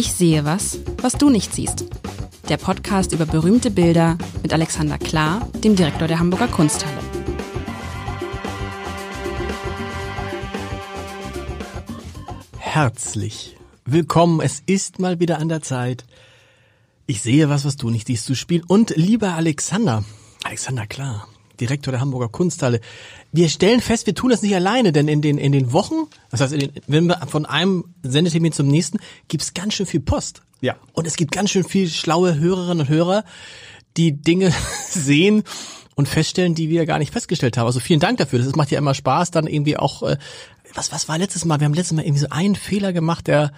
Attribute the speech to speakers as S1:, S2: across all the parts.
S1: Ich sehe was, was du nicht siehst. Der Podcast über berühmte Bilder mit Alexander Klar, dem Direktor der Hamburger Kunsthalle.
S2: Herzlich willkommen. Es ist mal wieder an der Zeit. Ich sehe was, was du nicht siehst zu spielen. Und lieber Alexander, Alexander Klar, Direktor der Hamburger Kunsthalle. Wir stellen fest, wir tun das nicht alleine, denn in den, in den Wochen, das heißt, den, wenn wir von einem Sendetermin zum nächsten, gibt's ganz schön viel Post.
S3: Ja.
S2: Und es gibt ganz schön viel schlaue Hörerinnen und Hörer, die Dinge sehen und feststellen, die wir gar nicht festgestellt haben. Also vielen Dank dafür. Das macht ja immer Spaß, dann irgendwie auch, äh, was, was war letztes Mal? Wir haben letztes Mal irgendwie so einen Fehler gemacht, der,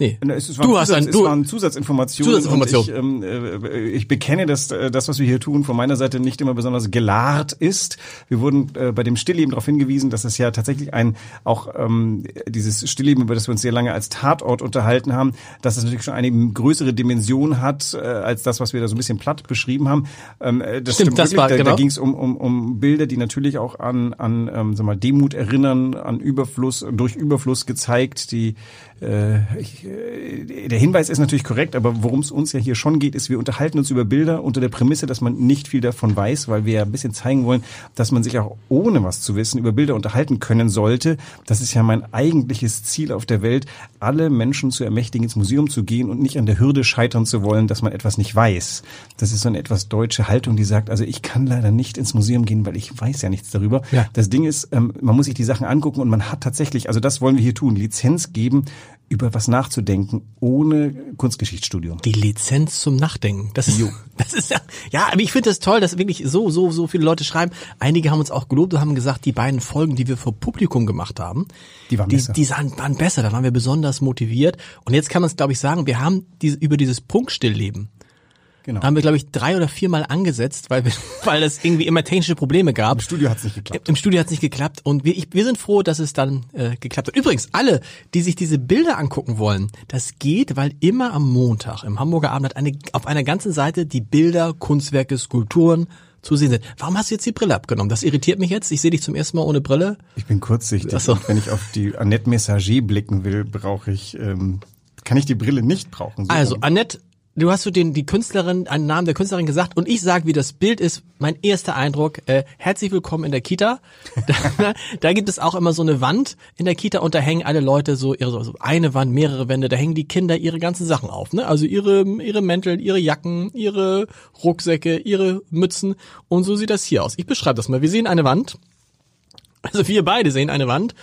S2: Nee.
S3: Es, es du hast Zusatz, ein, du, es waren Zusatzinformationen.
S2: Zusatzinformationen.
S3: Ich, ähm, äh, ich bekenne, dass äh, das, was wir hier tun, von meiner Seite nicht immer besonders gelahrt ist. Wir wurden äh, bei dem Stillleben darauf hingewiesen, dass es ja tatsächlich ein auch ähm, dieses Stillleben, über das wir uns sehr lange als Tatort unterhalten haben, dass es natürlich schon eine größere Dimension hat äh, als das, was wir da so ein bisschen platt beschrieben haben. Ähm, äh, das stimmt, stimmt das wirklich. War, da, genau. da ging es um, um, um Bilder, die natürlich auch an an ähm, sag mal Demut erinnern, an Überfluss durch Überfluss gezeigt, die äh, ich, äh, der Hinweis ist natürlich korrekt, aber worum es uns ja hier schon geht, ist, wir unterhalten uns über Bilder unter der Prämisse, dass man nicht viel davon weiß, weil wir ja ein bisschen zeigen wollen, dass man sich auch ohne was zu wissen über Bilder unterhalten können sollte. Das ist ja mein eigentliches Ziel auf der Welt, alle Menschen zu ermächtigen, ins Museum zu gehen und nicht an der Hürde scheitern zu wollen, dass man etwas nicht weiß. Das ist so eine etwas deutsche Haltung, die sagt, also ich kann leider nicht ins Museum gehen, weil ich weiß ja nichts darüber. Ja. Das Ding ist, ähm, man muss sich die Sachen angucken und man hat tatsächlich, also das wollen wir hier tun, Lizenz geben über was nachzudenken ohne Kunstgeschichtsstudium.
S2: Die Lizenz zum Nachdenken. Das ist, das ist ja, ja, aber ich finde das toll, dass wirklich so, so, so viele Leute schreiben. Einige haben uns auch gelobt und haben gesagt, die beiden Folgen, die wir vor Publikum gemacht haben,
S3: die waren
S2: die,
S3: besser.
S2: Die waren besser. Da waren wir besonders motiviert. Und jetzt kann man es, glaube ich, sagen, wir haben diese, über dieses Punktstillleben Genau. Da haben wir, glaube ich, drei oder viermal angesetzt, weil, wir, weil es irgendwie immer technische Probleme gab.
S3: Im Studio hat es nicht geklappt.
S2: Im Studio hat es nicht geklappt und wir, ich, wir sind froh, dass es dann äh, geklappt hat. Übrigens, alle, die sich diese Bilder angucken wollen, das geht, weil immer am Montag im Hamburger Abend hat eine, auf einer ganzen Seite die Bilder, Kunstwerke, Skulpturen zu sehen sind. Warum hast du jetzt die Brille abgenommen? Das irritiert mich jetzt. Ich sehe dich zum ersten Mal ohne Brille.
S3: Ich bin kurzsichtig. So. Wenn ich auf die Annette Messager blicken will, brauche ich ähm, kann ich die Brille nicht brauchen.
S2: So also Annette du hast so den die Künstlerin einen Namen der Künstlerin gesagt und ich sage, wie das Bild ist. Mein erster Eindruck: äh, Herzlich willkommen in der Kita. da, da gibt es auch immer so eine Wand in der Kita und da hängen alle Leute so ihre so eine Wand, mehrere Wände. Da hängen die Kinder ihre ganzen Sachen auf, ne? Also ihre ihre Mäntel, ihre Jacken, ihre Rucksäcke, ihre Mützen und so sieht das hier aus. Ich beschreibe das mal. Wir sehen eine Wand. Also wir beide sehen eine Wand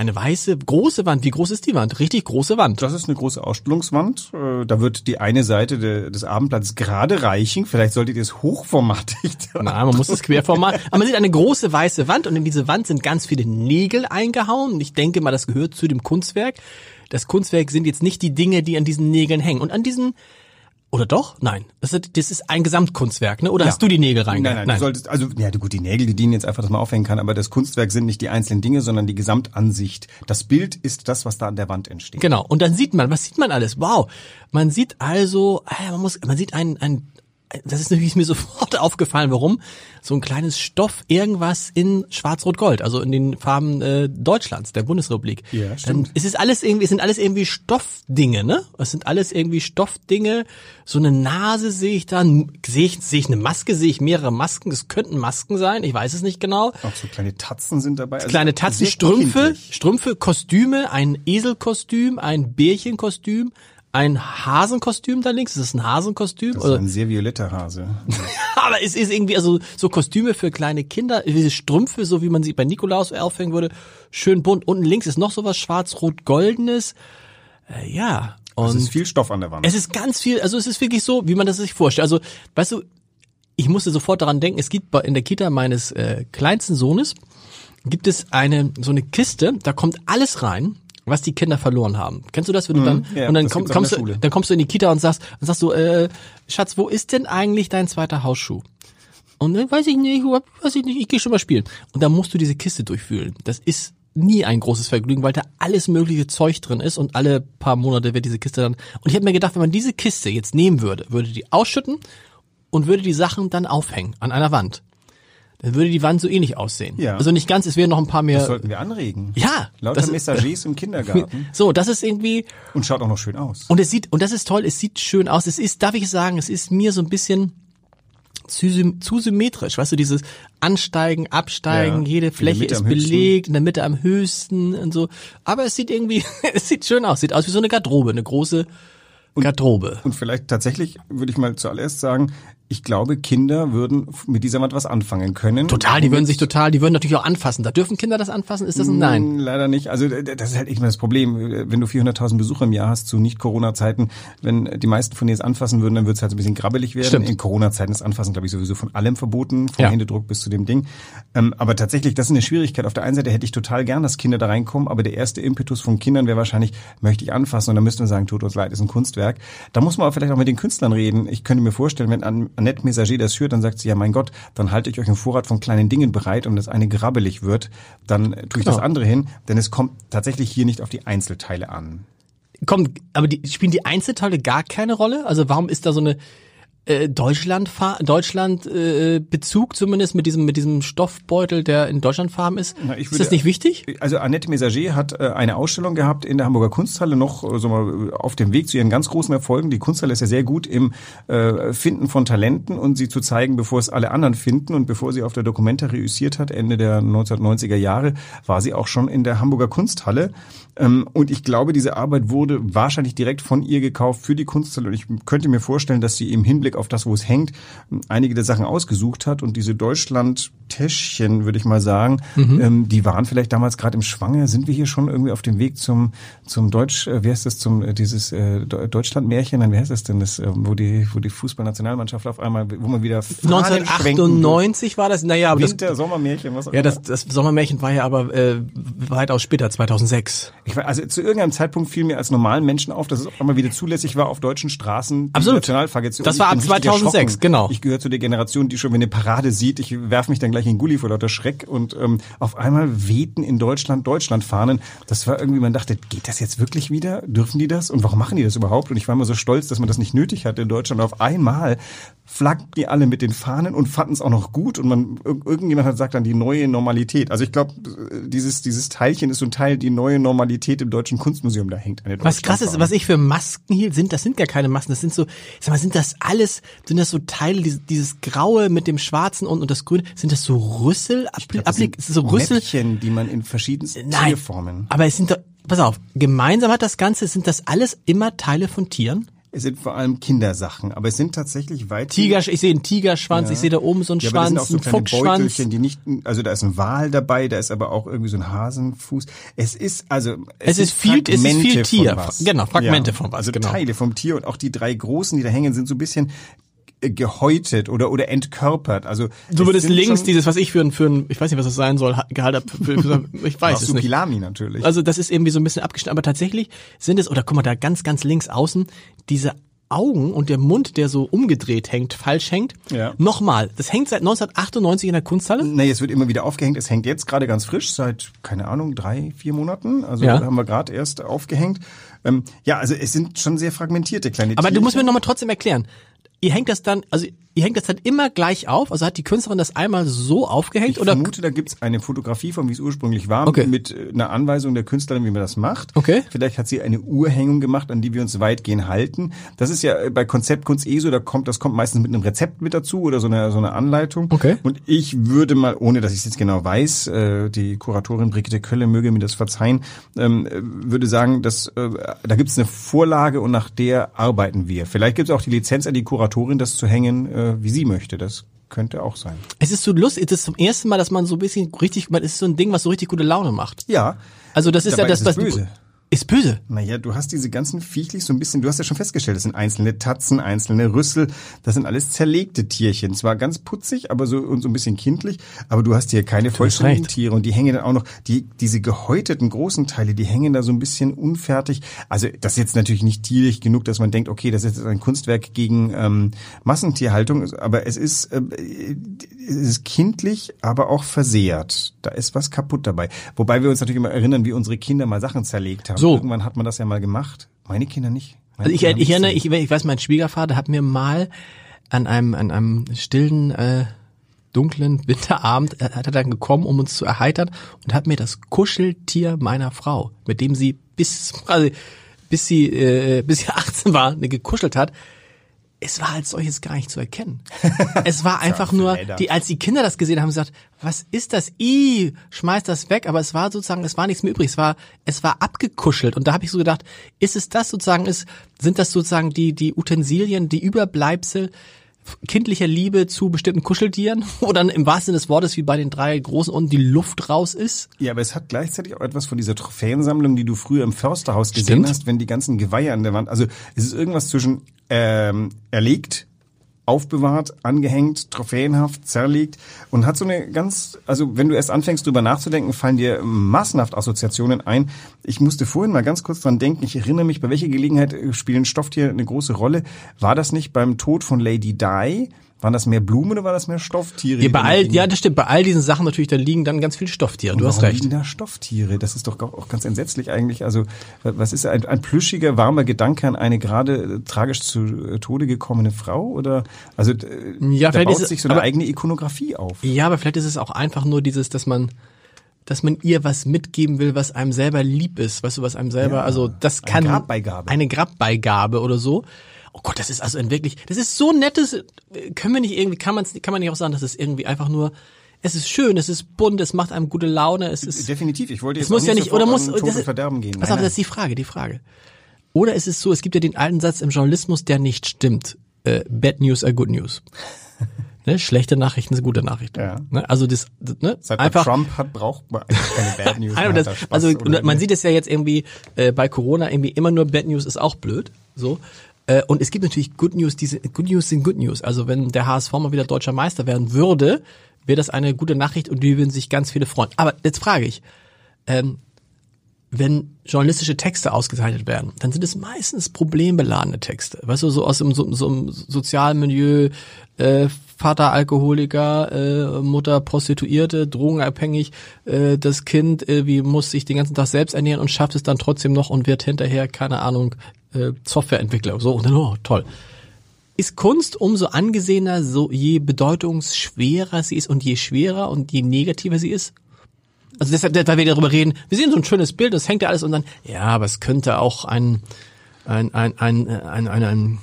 S2: eine weiße, große Wand. Wie groß ist die Wand? Richtig große Wand.
S3: Das ist eine große Ausstellungswand. Äh, da wird die eine Seite des Abendplatzes gerade reichen. Vielleicht solltet ihr es hochformatig.
S2: Nein, man muss es querformat. Aber man sieht eine große weiße Wand und in diese Wand sind ganz viele Nägel eingehauen. Und ich denke mal, das gehört zu dem Kunstwerk. Das Kunstwerk sind jetzt nicht die Dinge, die an diesen Nägeln hängen. Und an diesen oder doch? Nein. Das ist, das ist ein Gesamtkunstwerk, ne? Oder ja. hast du die Nägel reingehängt?
S3: Nein, nein, nein, du solltest, also, ja, gut, die Nägel, die dienen jetzt einfach, dass man aufhängen kann, aber das Kunstwerk sind nicht die einzelnen Dinge, sondern die Gesamtansicht. Das Bild ist das, was da an der Wand entsteht.
S2: Genau. Und dann sieht man, was sieht man alles? Wow. Man sieht also, ah man muss, man sieht ein, ein, das ist natürlich mir sofort aufgefallen, warum so ein kleines Stoff irgendwas in Schwarz-Rot-Gold, also in den Farben äh, Deutschlands, der Bundesrepublik.
S3: Ja, stimmt.
S2: Dann, es ist alles irgendwie, es sind alles irgendwie Stoffdinge, ne? Es sind alles irgendwie Stoffdinge. So eine Nase sehe ich da, sehe ich, sehe ich eine Maske, sehe ich mehrere Masken. Es könnten Masken sein, ich weiß es nicht genau.
S3: Auch so kleine Tatzen sind dabei. Also
S2: kleine Tatzen, Strümpfe, kindlich. Strümpfe, Kostüme, ein Eselkostüm, ein Bärchenkostüm, ein Hasenkostüm da links? Ist das ein Hasenkostüm?
S3: Das ist ein sehr violetter Hase.
S2: Aber es ist irgendwie, also so Kostüme für kleine Kinder, diese Strümpfe, so wie man sie bei Nikolaus aufhängen würde, schön bunt. Unten links ist noch sowas schwarz-rot-goldenes. Äh, ja.
S3: Und es ist viel Stoff an der Wand.
S2: Es ist ganz viel, also es ist wirklich so, wie man das sich vorstellt. Also, weißt du, ich musste sofort daran denken, es gibt in der Kita meines äh, kleinsten Sohnes, gibt es eine, so eine Kiste, da kommt alles rein, was die Kinder verloren haben. Kennst du das, wenn du dann
S3: ja,
S2: und dann komm, kommst du dann kommst du in die Kita und sagst und sagst du äh, Schatz, wo ist denn eigentlich dein zweiter Hausschuh? Und dann weiß ich nicht, weiß ich nicht, ich gehe schon mal spielen. Und dann musst du diese Kiste durchfühlen. Das ist nie ein großes Vergnügen, weil da alles mögliche Zeug drin ist und alle paar Monate wird diese Kiste dann. Und ich habe mir gedacht, wenn man diese Kiste jetzt nehmen würde, würde die ausschütten und würde die Sachen dann aufhängen an einer Wand dann würde die Wand so ähnlich aussehen.
S3: Ja.
S2: Also nicht ganz, es wären noch ein paar mehr.
S3: Das sollten wir anregen.
S2: Ja,
S3: Lauter
S2: das
S3: Messagers im Kindergarten.
S2: So, das ist irgendwie
S3: Und schaut auch noch schön aus.
S2: und es sieht und das ist toll, es sieht schön aus. Es ist, darf ich sagen, es ist mir so ein bisschen zu, sym- zu symmetrisch, weißt du, dieses Ansteigen, Absteigen,
S3: Ja,
S2: jede Fläche ist
S3: am höchsten.
S2: belegt, in der Mitte am höchsten und so. Aber es sieht irgendwie, es sieht schön aus, sieht aus wie so eine Garderobe, eine große Garderobe.
S3: Und vielleicht tatsächlich würde ich mal zuallererst sagen, ich glaube, Kinder würden mit dieser Wand was anfangen können.
S2: Total, die würden sich total, die würden natürlich auch anfassen. Da dürfen Kinder das anfassen? Ist das ein Nein?
S3: Hm, Leider nicht. Also das ist halt immer das Problem. Wenn du 400.000 Besucher im Jahr hast zu Nicht-Corona-Zeiten, wenn die meisten von dir es anfassen würden, dann wird es halt so ein bisschen grabbelig werden.
S2: Stimmt.
S3: In Corona-Zeiten ist Anfassen, glaube ich, sowieso von allem verboten, vom
S2: Ja.
S3: Händedruck bis zu dem Ding. Ähm, aber tatsächlich, das ist eine Schwierigkeit. Auf der einen Seite hätte ich total gern, dass Kinder da reinkommen, aber der erste Impetus von Kindern wäre wahrscheinlich, möchte ich anfassen und dann müssten wir sagen, tut uns leid, ist ein Kunstwerk. Da muss man aber vielleicht auch mit den Künstlern reden. Ich könnte mir vorstellen, wenn An- Annette Messager das hört, dann sagt sie, ja mein Gott, dann halte ich euch einen Vorrat von kleinen Dingen bereit und das eine grabbelig wird, dann tue ich das
S2: Genau.
S3: andere hin, denn es kommt tatsächlich hier nicht auf die Einzelteile an.
S2: Komm, aber die, spielen die Einzelteile gar keine Rolle? Also warum ist da so eine äh, Deutschland Deutschland äh, Bezug zumindest mit diesem mit diesem Stoffbeutel, der in Deutschland farben ist?
S3: Na, ich
S2: ist
S3: würde-
S2: das nicht wichtig?
S3: Also Annette Messager hat äh, eine Ausstellung gehabt in der Hamburger Kunsthalle noch äh, so mal auf dem Weg zu ihren ganz großen Erfolgen. Die Kunsthalle ist ja sehr gut im äh, Finden von Talenten und sie zu zeigen, bevor es alle anderen finden und bevor sie auf der Documenta reüssiert hat Ende der 1990er Jahre, war sie auch schon in der Hamburger Kunsthalle. Ähm, und ich glaube, diese Arbeit wurde wahrscheinlich direkt von ihr gekauft für die Kunsthalle und ich könnte mir vorstellen, dass sie im Hinblick auf das, wo es hängt, einige der Sachen ausgesucht hat und diese Deutschland-Täschchen, würde ich mal sagen, ähm, die waren vielleicht damals gerade im Schwange. Sind wir hier schon irgendwie auf dem Weg zum zum Deutsch, äh, wie heißt das, zum äh, dieses äh, De- Deutschland-Märchen? Nein, wie heißt das denn, das, äh, wo die wo die Fußballnationalmannschaft auf einmal, wo man wieder Fahnen schwenken
S2: 1998 war das. Naja, aber das,
S3: Winter, Sommermärchen, was auch
S2: ja, das, das Sommermärchen war ja aber äh, weitaus später, 2006.
S3: Ich weiß, also zu irgendeinem Zeitpunkt fiel mir als normalen Menschen auf, dass es auf einmal wieder zulässig war, auf deutschen Straßen
S2: Absolut.
S3: Nationalflagge zu
S2: Das war ab
S3: richtig
S2: 2006,
S3: erschrocken.
S2: genau.
S3: Ich gehöre zu der Generation, die schon, wenn eine Parade sieht, ich werf mich dann gleich in den Gully vor lauter Schreck und ähm, auf einmal wehten in Deutschland Deutschlandfahnen. Das war irgendwie, man dachte, geht das jetzt wirklich wieder? Dürfen die das? Und warum machen die das überhaupt? Und ich war immer so stolz, dass man das nicht nötig hatte in Deutschland. Auf einmal flaggten die alle mit den Fahnen und fanden es auch noch gut und man ir- irgendjemand hat gesagt dann die neue Normalität. Also ich glaube, dieses dieses Teilchen ist so ein Teil die neue Normalität im Deutschen Kunstmuseum. Da hängt eine
S2: Was krass ist, was ich für Masken hielt, sind, das sind gar keine Masken, das sind so, sag mal, sind das alles, sind das so Teile, dieses, dieses Graue mit dem Schwarzen und, und das Grüne, sind das so Rüssel, Appli-
S3: Das sind
S2: so Rüssel?
S3: Mäppchen, die man in verschiedensten
S2: Nein,
S3: Tierformen.
S2: aber es sind doch, pass auf, gemeinsam hat das Ganze, sind das alles immer Teile von Tieren?
S3: Es sind vor allem Kindersachen, aber es sind tatsächlich weit
S2: Tiger, ich sehe einen Tigerschwanz,
S3: Ja.
S2: ich sehe da oben so einen
S3: Ja, aber das sind auch
S2: Schwanz,
S3: so
S2: einen
S3: kleine
S2: Fuchsschwanz.
S3: Beutelchen, die nicht, also da ist ein Wal dabei, da ist aber auch irgendwie so ein Hasenfuß. Es ist also
S2: Es ist
S3: sind
S2: viel- es ist viel Tier. Genau, Fragmente von was,
S3: Also
S2: genau.
S3: Teile vom Tier und auch die drei großen, die da hängen, sind so ein bisschen gehäutet oder oder entkörpert. Also
S2: Du
S3: es
S2: würdest
S3: sind
S2: links dieses, was ich für ein, für ein, ich weiß nicht, was das sein soll, ha- gehalten habe, für, für, ich weiß es nicht.
S3: Natürlich.
S2: Also das ist irgendwie so ein bisschen abgeschnitten, aber tatsächlich sind es, oder guck mal, da ganz, ganz links außen, diese Augen und der Mund, der so umgedreht hängt, falsch hängt.
S3: Ja.
S2: Nochmal, das hängt seit 1998 in der Kunsthalle.
S3: Nee, es wird immer wieder aufgehängt. Es hängt jetzt gerade ganz frisch, seit, keine Ahnung, drei, vier Monaten. Also
S2: Ja.
S3: haben wir gerade erst aufgehängt. Ähm, ja, also es sind schon sehr fragmentierte kleine
S2: Aber du musst mir
S3: Tierchen.
S2: nochmal trotzdem erklären. Ihr hängt das dann, also ihr hängt das dann immer gleich auf? Also hat die Künstlerin das einmal so aufgehängt
S3: Ich
S2: oder?
S3: vermute, da gibt's eine Fotografie von, wie es ursprünglich war,
S2: Okay.
S3: mit äh, einer Anweisung der Künstlerin, wie man das macht.
S2: Okay.
S3: Vielleicht hat sie eine Urhängung gemacht, an die wir uns weitgehend halten. Das ist ja äh, bei Konzeptkunst eh so, da kommt, das kommt meistens mit einem Rezept mit dazu oder so einer so eine Anleitung.
S2: Okay.
S3: Und ich würde mal, ohne dass ich es jetzt genau weiß, äh, die Kuratorin Brigitte Kölle möge mir das verzeihen, ähm, äh, würde sagen, dass da gibt's eine Vorlage und nach der arbeiten wir. Vielleicht gibt's auch die Lizenz an die Kuratorin, das zu hängen, äh, wie sie möchte. Das könnte auch sein.
S2: Es ist so lustig, es ist zum ersten Mal, dass man so ein bisschen richtig, man ist so ein Ding, was so richtig gute Laune macht.
S3: Ja.
S2: Also das ist
S3: Dabei
S2: ja das,
S3: ist
S2: was
S3: böse.
S2: Ist böse.
S3: Naja, du hast diese ganzen Viechlich so ein bisschen, du hast ja schon festgestellt, das sind einzelne Tatzen, einzelne Rüssel, das sind alles zerlegte Tierchen. Zwar ganz putzig, aber so und so ein bisschen kindlich, aber du hast hier keine vollständigen. Tiere und die hängen dann auch noch, die, diese gehäuteten großen Teile, die hängen da so ein bisschen unfertig. Also das ist jetzt natürlich nicht tierlich genug, dass man denkt, okay, das ist jetzt ein Kunstwerk gegen ähm, Massentierhaltung, aber es ist, äh, es ist kindlich, aber auch versehrt. Da ist was kaputt dabei. Wobei wir uns natürlich immer erinnern, wie unsere Kinder mal Sachen zerlegt haben.
S2: So.
S3: Irgendwann hat man das ja mal gemacht. Meine Kinder nicht. Meine
S2: Also ich,
S3: Kinder
S2: ich erinnere, ich, ich weiß, mein Schwiegervater hat mir mal an einem, an einem stillen, äh, dunklen Winterabend äh, hat er dann gekommen, um uns zu erheitern und hat mir das Kuscheltier meiner Frau, mit dem sie bis also bis sie äh, bis sie 18 war, ne, gekuschelt hat. Es war als solches gar nicht zu erkennen. Es war einfach nur, die, als die Kinder das gesehen haben, gesagt, was ist das? I, schmeiß das weg. Aber es war sozusagen, es war nichts mehr übrig. Es war, es war abgekuschelt. Und da habe ich so gedacht, ist es das sozusagen, ist, sind das sozusagen die, die Utensilien, die Überbleibsel kindlicher Liebe zu bestimmten Kuscheltieren, wo dann im wahrsten Sinne des Wortes wie bei den drei großen unten die Luft raus ist.
S3: Ja, aber es hat gleichzeitig auch etwas von dieser Trophäensammlung, die du früher im Försterhaus gesehen
S2: Stimmt.
S3: hast, wenn die ganzen Geweihe an der Wand, also es ist irgendwas zwischen ähm, erlegt, aufbewahrt, angehängt, trophäenhaft, zerlegt und hat so eine ganz, also wenn du erst anfängst drüber nachzudenken, fallen dir massenhaft Assoziationen ein. Ich musste vorhin mal ganz kurz dran denken, ich erinnere mich, bei welcher Gelegenheit spielen Stofftiere eine große Rolle? War das nicht beim Tod von Lady Di? Waren das mehr Blumen oder war das mehr Stofftiere?
S2: Ja, bei all, ja, das stimmt. Bei all diesen Sachen natürlich, da liegen dann ganz viele Stofftiere. Du
S3: Und
S2: hast
S3: warum
S2: recht.
S3: liegen da Stofftiere? Das ist doch auch ganz entsetzlich eigentlich. Also was ist ein, ein plüschiger, warmer Gedanke an eine gerade äh, tragisch zu äh, Tode gekommene Frau? Oder also äh,
S2: Ja,
S3: da
S2: vielleicht
S3: baut
S2: ist es-
S3: sich so eine
S2: aber-
S3: eigene Ikonografie auf.
S2: Ja, aber vielleicht ist es auch einfach nur dieses, dass man, dass man ihr was mitgeben will, was einem selber lieb ist. Weißt du, was einem selber,
S3: Ja,
S2: also das
S3: eine
S2: kann
S3: Grabbeigabe.
S2: eine Grabbeigabe oder so. Oh Gott, das ist also ein wirklich, das ist so nettes, können wir nicht irgendwie, kann man kann man nicht auch sagen, das ist irgendwie einfach nur, es ist schön, es ist bunt, es macht einem gute Laune, es ist
S3: Definitiv. Ich wollte jetzt
S2: Es muss
S3: auch
S2: ja nicht, oder muss, das ist-
S3: Verderben gehen.
S2: Pass auf, das ist die Frage, die Frage. Oder ist es so, es gibt ja den alten Satz im Journalismus, der nicht stimmt. Äh, bad news are good news. ne? Schlechte Nachrichten sind gute Nachrichten.
S3: Ja.
S2: Ne? Also das, das ne?
S3: Seit
S2: einfach
S3: Trump hat, braucht man keine Bad News.
S2: Nein, das, also man
S3: Ende.
S2: sieht es ja jetzt irgendwie äh, bei Corona irgendwie immer nur Bad News ist auch blöd. So. Äh, und es gibt natürlich Good News, diese Good News sind Good News. Also wenn der HSV mal wieder deutscher Meister werden würde, wäre das eine gute Nachricht und die würden sich ganz viele freuen. Aber jetzt frage ich, ähm, wenn journalistische Texte ausgezeichnet werden, dann sind es meistens problembeladene Texte. Weißt du, so aus dem so, so einem sozialen Milieu, äh, Vater Alkoholiker, äh, Mutter Prostituierte, drogenabhängig, äh, das Kind äh, wie muss sich den ganzen Tag selbst ernähren und schafft es dann trotzdem noch und wird hinterher, keine Ahnung, äh, Softwareentwickler. So, und dann, oh, toll. Ist Kunst umso angesehener, so je bedeutungsschwerer sie ist und je schwerer und je negativer sie ist? Also deshalb, weil wir darüber reden, wir sehen so ein schönes Bild, das hängt ja alles und dann, ja, aber es könnte auch ein, ein, ein, ein, ein, ein, ein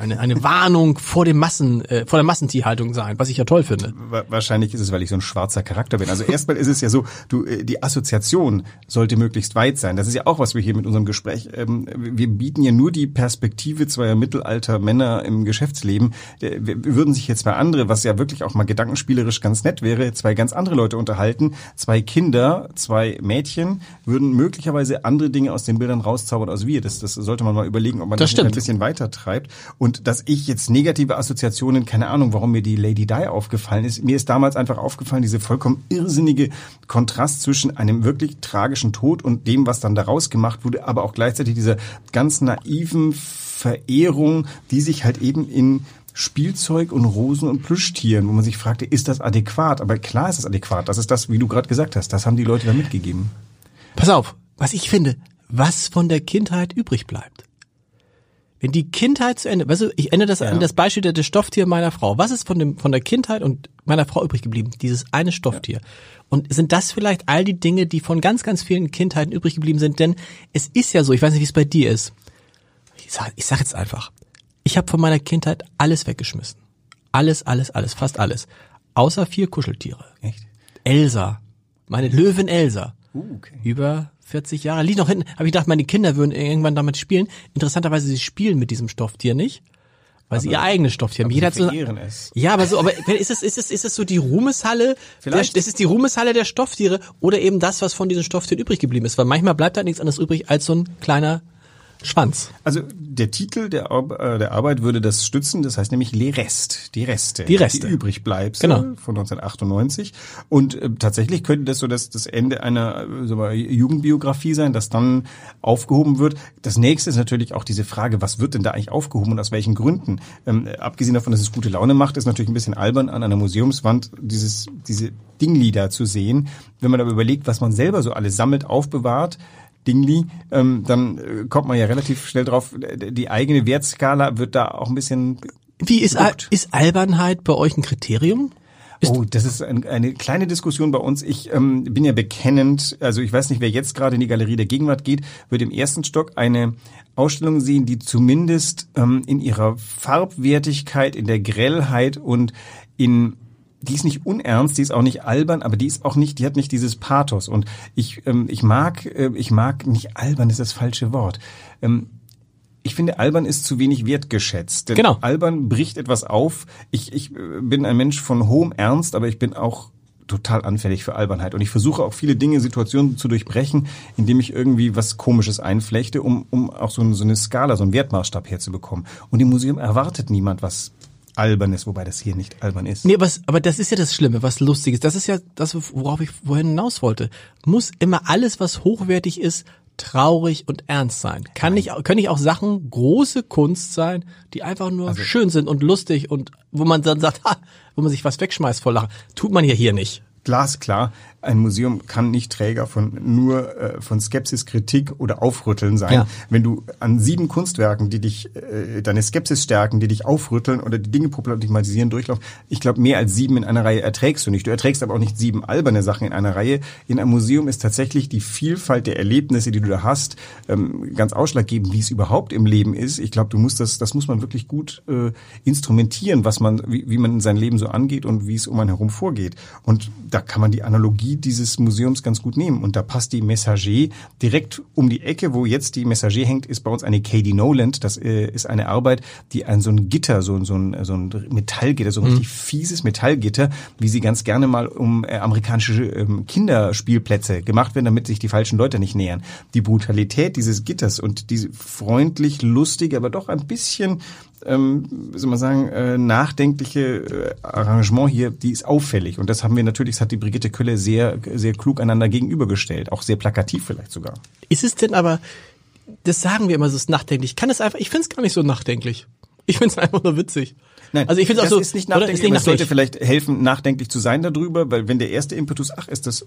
S2: eine, eine Warnung vor dem Massen, äh, vor der Massentierhaltung sein, was ich ja toll finde.
S3: Wa- Wahrscheinlich ist es, weil ich so ein schwarzer Charakter bin. Also erstmal ist es ja so, du, äh, die Assoziation sollte möglichst weit sein. Das ist ja auch, was wir hier mit unserem Gespräch, ähm, wir bieten ja nur die Perspektive zweier Mittelalter Männer im Geschäftsleben. Äh, Wir würden sich jetzt zwei andere, was ja wirklich auch mal gedankenspielerisch ganz nett wäre, zwei ganz andere Leute unterhalten. Zwei Kinder, zwei Mädchen würden möglicherweise andere Dinge aus den Bildern rauszaubern als wir. Das, das sollte man mal überlegen, ob man
S2: Das
S3: das, ein bisschen weiter treibt. Und dass ich jetzt negative Assoziationen, keine Ahnung, warum mir die Lady Di aufgefallen ist. Mir ist damals einfach aufgefallen, diese vollkommen irrsinnige Kontrast zwischen einem wirklich tragischen Tod und dem, was dann daraus gemacht wurde, aber auch gleichzeitig dieser ganz naiven Verehrung, die sich halt eben in Spielzeug und Rosen und Plüschtieren, wo man sich fragte, ist das adäquat? Aber klar ist es adäquat. Das ist das, wie du gerade gesagt hast. Das haben die Leute da mitgegeben.
S2: Pass auf, was ich finde, was von der Kindheit übrig bleibt. Wenn die Kindheit zu Ende, weißt du, ich ändere das an das Beispiel der, des Stofftier meiner Frau. Was ist von dem, von der Kindheit und meiner Frau übrig geblieben? Dieses eine Stofftier. Und sind das vielleicht all die Dinge, die von ganz, ganz vielen Kindheiten übrig geblieben sind? Denn es ist ja so, ich weiß nicht, wie es bei dir ist. Ich sag, ich sag jetzt einfach. Ich habe von meiner Kindheit alles weggeschmissen. Alles, alles, alles, fast alles. Außer vier Kuscheltiere.
S3: Echt?
S2: Elsa. Meine Löwin Elsa.
S3: Uh, okay.
S2: Über 40 Jahre. Liegt noch hinten. Habe ich gedacht, meine Kinder würden irgendwann damit spielen. Interessanterweise, sie spielen mit diesem Stofftier nicht. Weil sie ihr eigenes Stofftier haben. Jeder hat so,
S3: es.
S2: ja, aber so, aber ist es, ist es, ist es so die Ruhmeshalle?
S3: Vielleicht.
S2: Der, ist es die Ruhmeshalle der Stofftiere oder eben das, was von diesen Stofftieren übrig geblieben ist? Weil manchmal bleibt da nichts anderes übrig als so ein kleiner Schwanz.
S3: Also der Titel der, Ar- äh, der Arbeit würde das stützen, das heißt nämlich Les Restes, die Reste,
S2: Die Reste.
S3: die übrig bleibt
S2: Genau.
S3: von 1998. Und äh, tatsächlich könnte das so das, das Ende einer äh, so mal, Jugendbiografie sein, das dann aufgehoben wird. Das nächste ist natürlich auch diese Frage, was wird denn da eigentlich aufgehoben und aus welchen Gründen? Ähm, äh, abgesehen davon, dass es gute Laune macht, ist natürlich ein bisschen albern an einer Museumswand dieses diese Dinglieder zu sehen. Wenn man aber überlegt, was man selber so alles sammelt, aufbewahrt, Dingli, ähm, dann äh, kommt man ja relativ schnell drauf, die eigene Wertskala wird da auch ein bisschen
S2: Wie ist, Al ist Albernheit bei euch ein Kriterium?
S3: Oh, das ist ein, eine kleine Diskussion bei uns. Ich ähm, bin ja bekennend, also ich weiß nicht, wer jetzt gerade in die Galerie der Gegenwart geht, wird im ersten Stock eine Ausstellung sehen, die zumindest ähm, in ihrer Farbwertigkeit, in der Grellheit und in die ist nicht unernst, die ist auch nicht albern, aber die ist auch nicht, die hat nicht dieses Pathos. Und ich, ähm, ich mag, äh, ich mag nicht albern, ist das falsche Wort. Ähm, ich finde, albern ist zu wenig wertgeschätzt. Denn
S2: Genau.
S3: albern bricht etwas auf. Ich, ich äh, bin ein Mensch von hohem Ernst, aber ich bin auch total anfällig für Albernheit. Und ich versuche auch viele Dinge, Situationen zu durchbrechen, indem ich irgendwie was Komisches einflechte, um, um auch so, so eine Skala, so einen Wertmaßstab herzubekommen. Und im Museum erwartet niemand was Albernes, wobei das hier nicht albern ist.
S2: Nee, was, aber das ist ja das Schlimme, was Lustiges. Das ist ja das, worauf ich vorhin hinaus wollte. Muss immer alles, was hochwertig ist, traurig und ernst sein. Kann nicht, können nicht auch Sachen große Kunst sein, die einfach nur
S3: Also
S2: schön sind und lustig und wo man dann sagt, ha, wo man sich was wegschmeißt vor Lachen. Tut man ja hier nicht.
S3: glasklar, ein Museum kann nicht Träger von nur äh, von Skepsis, Kritik oder Aufrütteln sein.
S2: Ja.
S3: Wenn du an sieben Kunstwerken, die dich äh, deine Skepsis stärken, die dich aufrütteln oder die Dinge problematisieren, durchlaufst, ich glaube mehr als sieben in einer Reihe erträgst du nicht. Du erträgst aber auch nicht sieben alberne Sachen in einer Reihe. In einem Museum ist tatsächlich die Vielfalt der Erlebnisse, die du da hast, ähm, ganz ausschlaggebend, wie es überhaupt im Leben ist. Ich glaube, du musst das, das muss man wirklich gut äh, instrumentieren, was man, wie, wie man sein Leben so angeht und wie es um einen herum vorgeht. Und da kann man die Analogie dieses Museums ganz gut nehmen. Und da passt die Messager direkt um die Ecke, wo jetzt die Messager hängt, ist bei uns eine Katie Noland. Das äh, ist eine Arbeit, die ein so ein Gitter, so, ein- so, ein, so ein Metallgitter, so ein richtig fieses Metallgitter, wie sie ganz gerne mal um äh, amerikanische ähm, Kinderspielplätce gemacht werden, damit sich die falschen Leute nicht nähern. Die Brutalität dieses Gitters und diese freundlich, lustige, aber doch ein bisschen ähm, wie soll man sagen, äh, nachdenkliche äh, Arrangement hier, die ist auffällig. Und das haben wir natürlich, das hat die Brigitte Kölle sehr, sehr klug einander gegenübergestellt. Auch sehr plakativ vielleicht sogar.
S2: Ist es denn aber, das sagen wir immer, es ist nachdenklich. Kann es einfach, ich finde es gar nicht so nachdenklich. Ich finde es einfach nur witzig. Also ich finde
S3: das
S2: auch so,
S3: ist nicht nachdenklich,
S2: Ist nicht
S3: es sollte
S2: nachdenklich.
S3: vielleicht helfen, nachdenklich zu sein darüber, weil wenn der erste Impetus, ach, ist das äh,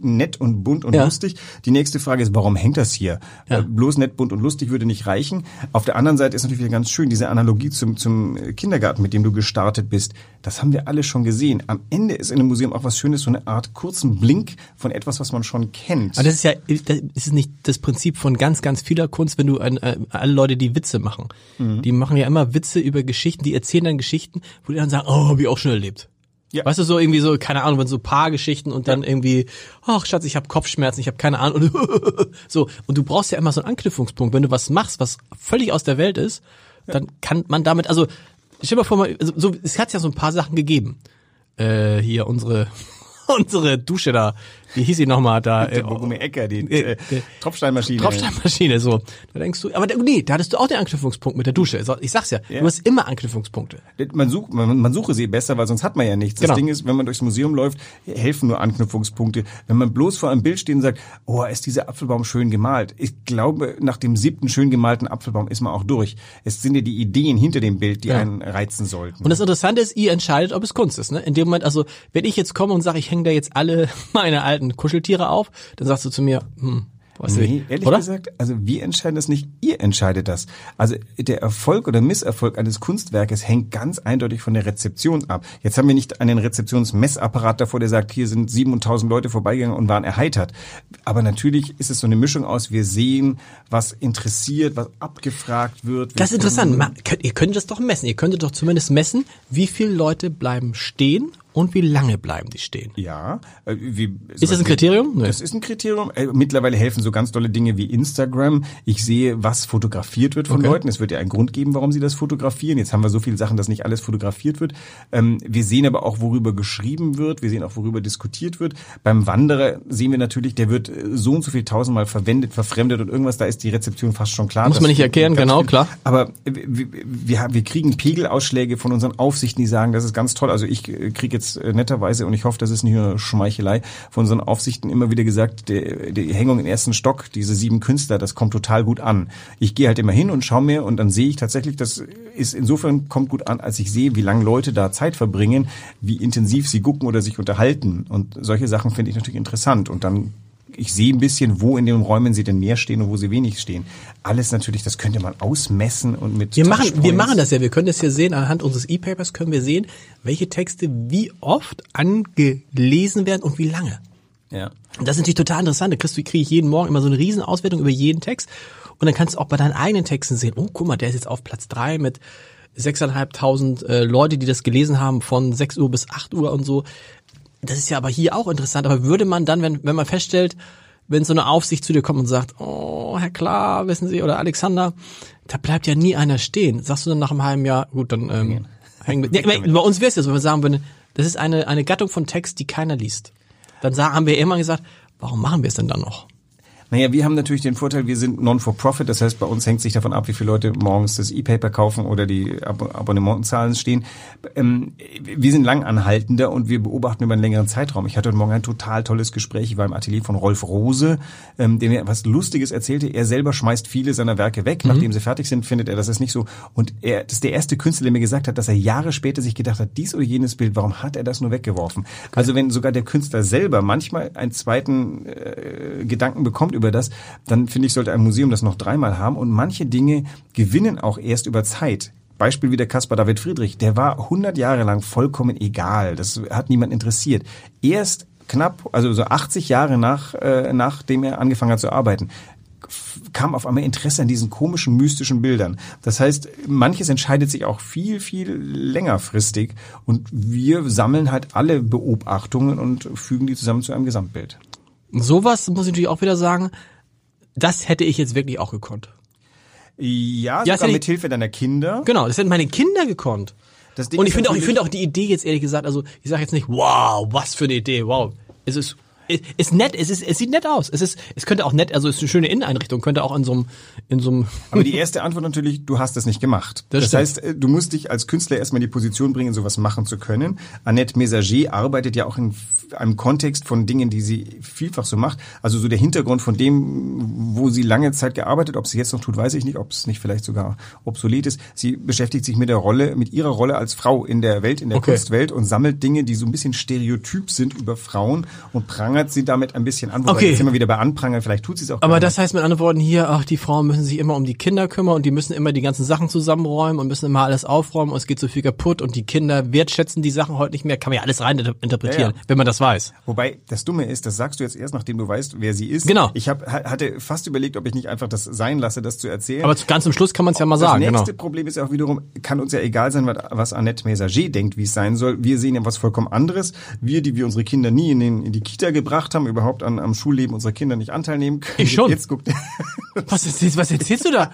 S3: nett und bunt und
S2: Ja.
S3: lustig, die nächste Frage ist, warum hängt das hier?
S2: Ja.
S3: Äh, bloß nett, bunt und lustig würde nicht reichen. Auf der anderen Seite ist natürlich wieder ganz schön, diese Analogie zum, zum Kindergarten, mit dem du gestartet bist, das haben wir alle schon gesehen. Am Ende ist in einem Museum auch was Schönes, so eine Art kurzen Blink von etwas, was man schon kennt.
S2: Aber das ist ja, das ist nicht das Prinzip von ganz, ganz vieler Kunst, wenn du äh, alle Leute, die Witze machen,
S3: Mhm.
S2: die machen ja immer Witze über Geschichten, die erzählen dann Geschichten, wo die dann sagen, oh, habe ich auch schon erlebt.
S3: Ja.
S2: Weißt du, so irgendwie so, keine Ahnung, wenn so Paargeschichten und dann irgendwie, ach Schatz, ich habe Kopfschmerzen, ich habe keine Ahnung. Und so, und du brauchst ja immer so einen Anknüpfungspunkt. Wenn du was machst, was völlig aus der Welt ist, dann kann man damit, also stell dir mal vor, mal, also, so, es hat ja so ein paar Sachen gegeben. Äh, hier unsere unsere Dusche da, wie hieß sie nochmal da?
S3: der
S2: Äh,
S3: Bogumir Ecker, die
S2: äh,
S3: äh, Tropfsteinmaschine.
S2: Tropfsteinmaschine, so. Da denkst du, aber nee, da hattest du auch den Anknüpfungspunkt mit der Dusche. Ich sag's ja,
S3: Ja.
S2: du hast immer Anknüpfungspunkte.
S3: Man, sucht, man, man suche sie besser, weil sonst hat man ja nichts. Das
S2: Genau.
S3: Ding ist, wenn man durchs Museum läuft, helfen nur Anknüpfungspunkte. Wenn man bloß vor einem Bild steht und sagt, oh, ist dieser Apfelbaum schön gemalt. Ich glaube, nach dem siebten schön gemalten Apfelbaum ist man auch durch. Es sind ja die Ideen hinter dem Bild, die
S2: Ja.
S3: einen reizen sollten.
S2: Und das Interessante ist, ihr entscheidet, ob es Kunst ist. Ne? In dem Moment, also wenn ich jetzt komme und sage, ich hänge da jetzt alle meine alten Kuscheltiere auf, dann sagst du zu mir, hm, was will
S3: Nee,
S2: ich?
S3: ehrlich
S2: oder?
S3: gesagt, also wir entscheiden das nicht, ihr entscheidet das. Also der Erfolg oder Misserfolg eines Kunstwerkes hängt ganz eindeutig von der Rezeption ab. Jetzt haben wir nicht einen Rezeptionsmessapparat davor, der sagt, hier sind 7.000 Leute vorbeigegangen und waren erheitert. Aber natürlich ist es so eine Mischung aus, wir sehen, was interessiert, was abgefragt wird. Wir
S2: Das ist interessant.
S3: können-
S2: Ma- könnt- Ihr könntet das doch messen. Ihr könntet doch zumindest messen, wie viele Leute bleiben stehen und wie lange bleiben die stehen.
S3: Ja. äh, Wie,
S2: Ist das ein Kriterium? Nee.
S3: Das ist ein Kriterium. Äh, Mittlerweile helfen so ganz tolle Dinge wie Instagram. Ich sehe, was fotografiert wird von
S2: Okay.
S3: Leuten. Es wird ja einen Grund geben, warum sie das fotografieren. Jetzt haben wir so viele Sachen, dass nicht alles fotografiert wird. Ähm, wir sehen aber auch, worüber geschrieben wird. Wir sehen auch, worüber diskutiert wird. Beim Wanderer sehen wir natürlich, der wird äh, so und so viel tausendmal verwendet, verfremdet und irgendwas. Da ist die Rezeption fast schon klar.
S2: Muss man nicht erklären, genau,
S3: viel-
S2: klar.
S3: Aber wir, wir, wir kriegen Pegelausschläge von unseren Aufsichten, die sagen, das ist ganz toll. Also ich äh, kriege jetzt äh, netterweise, und ich hoffe, das ist nicht nur Schmeichelei, von unseren Aufsichten immer wieder gesagt, die, die Hängung im ersten Stock, diese sieben Künstler, das kommt total gut an. Ich gehe halt immer hin und schaue mir und dann sehe ich tatsächlich, das ist insofern kommt gut an, als ich sehe, wie lange Leute da Zeit verbringen, wie intensiv sie gucken oder sich unterhalten. Und solche Sachen finde ich natürlich interessant. Und dann ich sehe ein bisschen, wo in den Räumen sie denn mehr stehen und wo sie wenig stehen. Alles natürlich, das könnte man ausmessen und mit
S2: Wir machen, wir machen das ja. Wir können das ja sehen. Anhand unseres E-Papers können wir sehen, welche Texte wie oft angelesen werden und wie lange.
S3: Ja.
S2: Und das ist natürlich total interessant. Da kriegst du, kriege ich jeden Morgen immer so eine Riesenauswertung über jeden Text. Und dann kannst du auch bei deinen eigenen Texten sehen, oh, guck mal, der ist jetzt auf Platz drei mit 6.500 äh, Leute, die das gelesen haben von 6 Uhr bis 8 Uhr und so. Das ist ja aber hier auch interessant. Aber würde man dann, wenn, wenn man feststellt, wenn so eine Aufsicht zu dir kommt und sagt, oh, Herr Klar, wissen Sie, oder Alexander, da bleibt ja nie einer stehen. Sagst du dann nach einem halben Jahr, gut, dann ähm, hängen wir. Aber bei uns wäre es ja so, wenn wir sagen würden, das ist eine, eine Gattung von Text, die keiner liest. Dann sagen, haben wir immer gesagt, warum machen wir es denn dann noch?
S3: Naja, wir haben natürlich den Vorteil, wir sind non-for-profit, das heißt, bei uns hängt sich davon ab, wie viele Leute morgens das E-Paper kaufen oder die Ab Abonnementenzahlen stehen. Ähm, wir sind langanhaltender und wir beobachten über einen längeren Zeitraum. Ich hatte heute Morgen ein total tolles Gespräch. Ich war im Atelier von Rolf Rose, ähm, der mir was Lustiges erzählte. Er selber schmeißt viele seiner Werke weg. Nachdem sie fertig sind, findet er, das ist nicht so. Und er, das ist der erste Künstler, der mir gesagt hat, dass er Jahre später sich gedacht hat, dies oder jenes Bild, warum hat er das nur weggeworfen? Also wenn sogar der Künstler selber manchmal einen zweiten äh, Gedanken bekommt über das, dann finde ich, sollte ein Museum das noch dreimal haben. Und manche Dinge gewinnen auch erst über Zeit. Beispiel wie der Caspar David Friedrich, der war 100 Jahre lang vollkommen egal. Das hat niemand interessiert. Erst knapp, also so 80 Jahre nach, äh, nachdem er angefangen hat zu arbeiten, kam auf einmal Interesse an diesen komischen, mystischen Bildern. Das heißt, manches entscheidet sich auch viel, viel längerfristig und wir sammeln halt alle Beobachtungen und fügen die zusammen zu einem Gesamtbild.
S2: Sowas muss ich natürlich auch wieder sagen, das hätte ich jetzt wirklich auch gekonnt.
S3: Ja,
S2: Ja,
S3: sogar mit Hilfe deiner Kinder.
S2: Genau, das hätten meine Kinder gekonnt. Und ich finde auch, ich finde auch die Idee jetzt ehrlich gesagt, also ich sage jetzt nicht, wow, was für eine Idee, wow. Es ist ist nett, es ist es sieht nett aus. Es ist es könnte auch nett, also es ist eine schöne Inneneinrichtung, könnte auch in so einem in so einem
S3: Aber die erste Antwort natürlich, du hast es nicht gemacht.
S2: Das
S3: Das, heißt, äh, du musst dich als Künstler erstmal in die Position bringen, sowas machen zu können. Annette Messager arbeitet ja auch in einem Kontext von Dingen, die sie vielfach so macht. Also so der Hintergrund von dem, wo sie lange Zeit gearbeitet, ob sie jetzt noch tut, weiß ich nicht, ob es nicht vielleicht sogar obsolet ist. Sie beschäftigt sich mit der Rolle, mit ihrer Rolle als Frau in der Welt, in der
S2: Okay.
S3: Kunstwelt und sammelt Dinge, die so ein bisschen stereotyp sind über Frauen und prangert sie damit ein bisschen an. Wobei
S2: Okay.
S3: jetzt wir wieder bei Anprangern, vielleicht tut sie es auch
S2: Aber das heißt mit anderen Worten hier, ach, die Frauen müssen sich immer um die Kinder kümmern und die müssen immer die ganzen Sachen zusammenräumen und müssen immer alles aufräumen und es geht so viel kaputt und die Kinder wertschätzen die Sachen heute nicht mehr. Kann man ja alles rein inter- interpretieren,
S3: Ja, ja.
S2: wenn man das weiß.
S3: Wobei, das Dumme ist, das sagst du jetzt erst, nachdem du weißt, wer sie ist.
S2: Genau.
S3: Ich hab, ha- hatte fast überlegt, ob ich nicht einfach das sein lasse, das zu erzählen.
S2: Aber ganz zum Schluss kann man es ja mal
S3: das
S2: sagen, genau.
S3: nächste Problem ist ja auch wiederum, kann uns ja egal sein, was- was Annette Messager denkt, wie es sein soll. Wir sehen ja was vollkommen anderes. Wir, die wir unsere Kinder nie in, den, in die Kita gebracht haben, überhaupt an, am Schulleben unserer Kinder nicht Anteil nehmen können.
S2: Ich schon.
S3: Jetzt guckt
S2: Was erzählst, was erzählst du da?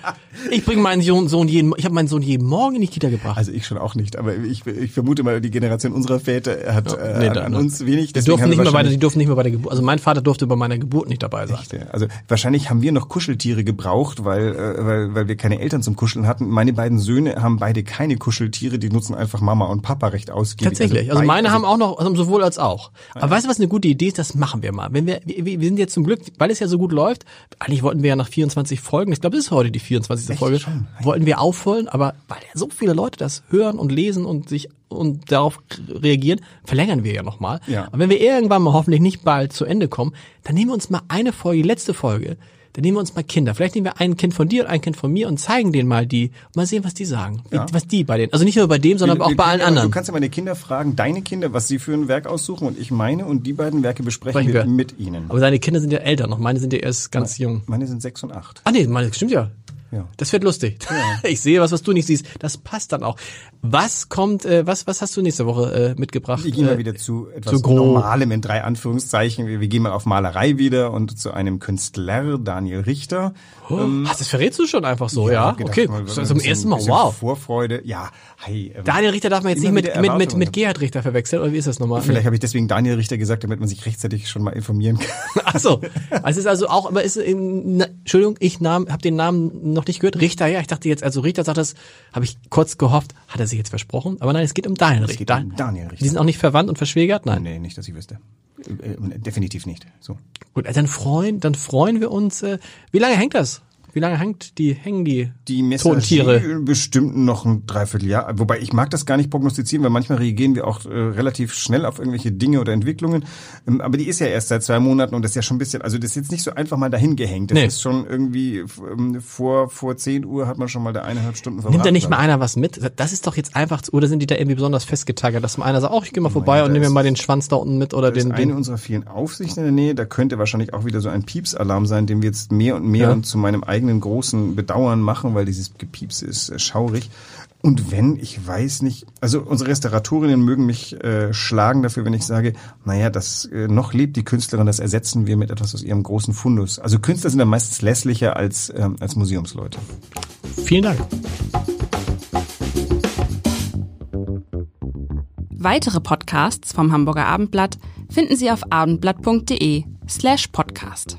S2: Ich bringe meinen Sohn, Sohn jeden, ich habe meinen Sohn jeden Morgen in die Kita gebracht.
S3: Also ich schon auch nicht, aber ich, ich vermute mal, die Generation unserer Väter hat äh,
S2: nee,
S3: an,
S2: da-
S3: an
S2: ne.
S3: uns wenig.
S2: die durften nicht mehr bei, die durften nicht mehr bei der Geburt. Also mein Vater durfte bei meiner Geburt nicht dabei sein.
S3: Echt, Also wahrscheinlich haben wir noch Kuscheltiere gebraucht, weil, äh, weil, weil wir keine Eltern zum Kuscheln hatten. Meine beiden Söhne haben beide keine Kuscheltiere, die nutzen einfach Mama und Papa recht ausgiebig.
S2: Tatsächlich. Also,
S3: beide-
S2: meine haben auch noch, also sowohl als auch. Aber weißt du, was eine gute Idee ist? Das machen wir mal. Wenn wir, wir, wir sind jetzt zum Glück, weil es ja so gut läuft, eigentlich wollten wir ja nach 24 Folgen, ich glaube, das ist heute die 24.
S3: Echt?
S2: Folge,
S3: Schon?
S2: wollten wir aufholen, aber weil ja so viele Leute das hören und lesen und sich und darauf reagieren, verlängern wir ja nochmal.
S3: Ja.
S2: Aber wenn wir irgendwann mal hoffentlich nicht bald zu Ende kommen, dann nehmen wir uns mal eine Folge, die letzte Folge, dann nehmen wir uns mal Kinder. Vielleicht nehmen wir ein Kind von dir und ein Kind von mir und zeigen denen mal die, mal sehen, was die sagen. Wie,
S3: Ja.
S2: Was die bei denen, also nicht nur bei dem, sondern
S3: Wir-
S2: auch bei allen
S3: ja-
S2: anderen.
S3: Du kannst ja meine Kinder fragen, deine Kinder, was sie für ein Werk aussuchen und ich meine und die beiden Werke besprechen
S2: Sprechen
S3: wir mit ihnen.
S2: Aber seine Kinder sind ja älter noch, meine sind ja erst ganz jung.
S3: Meine sind sechs und acht.
S2: Ah nee, meine stimmt ja.
S3: Ja.
S2: Das wird lustig. Ich sehe was, was du nicht siehst. Das passt dann auch. Was kommt, äh, was, was hast du nächste Woche äh, mitgebracht?
S3: Wir gehen
S2: Äh,
S3: mal wieder zu etwas
S2: zu.
S3: Normalem in drei Anführungszeichen. Wir, wir gehen mal auf Malerei wieder und zu einem Künstler, Daniel Richter.
S2: oh, ach, das verrätst du schon einfach so, ja?
S3: gedacht,
S2: okay,
S3: mal,
S2: zum
S3: ein bisschen-
S2: ersten Mal, wow.
S3: Vorfreude, ja. Hey, ähm,
S2: Daniel Richter darf man jetzt nicht mit, mit, mit, mit Gerhard Richter verwechseln, oder wie ist das nochmal?
S3: Vielleicht habe ich deswegen Daniel Richter gesagt, damit man sich rechtzeitig schon mal informieren kann.
S2: Ach so. Also es ist also auch, aber ist, ähm, na, Entschuldigung, ich habe den Namen noch nicht gehört. Richter, ja, ich dachte jetzt, also Richter sagt das, habe ich kurz gehofft, hat er sich jetzt versprochen? Aber nein, es geht um Daniel
S3: Es
S2: Richter.
S3: geht um Daniel Richter.
S2: Die sind auch nicht verwandt und verschwägert? Nein.
S3: Nee, nicht, dass ich wüsste. Äh, äh, definitiv nicht. So.
S2: Gut, also dann freuen, dann freuen wir uns. Äh, wie lange hängt das? Wie lange hängt die, hängen die,
S3: Die
S2: toten Tiere?
S3: Messagerie bestimmt noch ein Dreivierteljahr. Wobei ich mag das gar nicht prognostizieren, weil manchmal reagieren wir auch äh, relativ schnell auf irgendwelche Dinge oder Entwicklungen. Ähm, aber die ist ja erst seit zwei Monaten und das ist ja schon ein bisschen, also das ist jetzt nicht so einfach mal dahin gehängt. Das
S2: Nee.
S3: ist schon irgendwie ähm, vor vor 10 Uhr hat man schon mal da eineinhalb Stunden verbracht.
S2: Nimmt da nicht mal einer was mit? Das ist doch jetzt einfach, oder sind die da irgendwie besonders festgetaggert, dass mal einer sagt, oh, ich gehe mal vorbei
S3: da
S2: und nehme mir mal den Schwanz da unten mit oder.
S3: Das
S2: den,
S3: ist eine unserer vielen Aufsichten in der Nähe. Da könnte wahrscheinlich auch wieder so ein Piepsalarm sein, den wir jetzt mehr und mehr
S2: Ja.
S3: und zu meinem eigenen großen Bedauern machen, weil dieses Gepieps ist äh, schaurig. Und wenn, ich weiß nicht, also unsere Restauratorinnen mögen mich äh, schlagen dafür, wenn ich sage, naja, das äh, noch lebt die Künstlerin, das ersetzen wir mit etwas aus ihrem großen Fundus. Also Künstler sind dann meistens lässlicher als, ähm, als Museumsleute.
S2: Vielen Dank.
S1: Weitere Podcasts vom Hamburger Abendblatt finden Sie auf abendblatt.de slash podcast.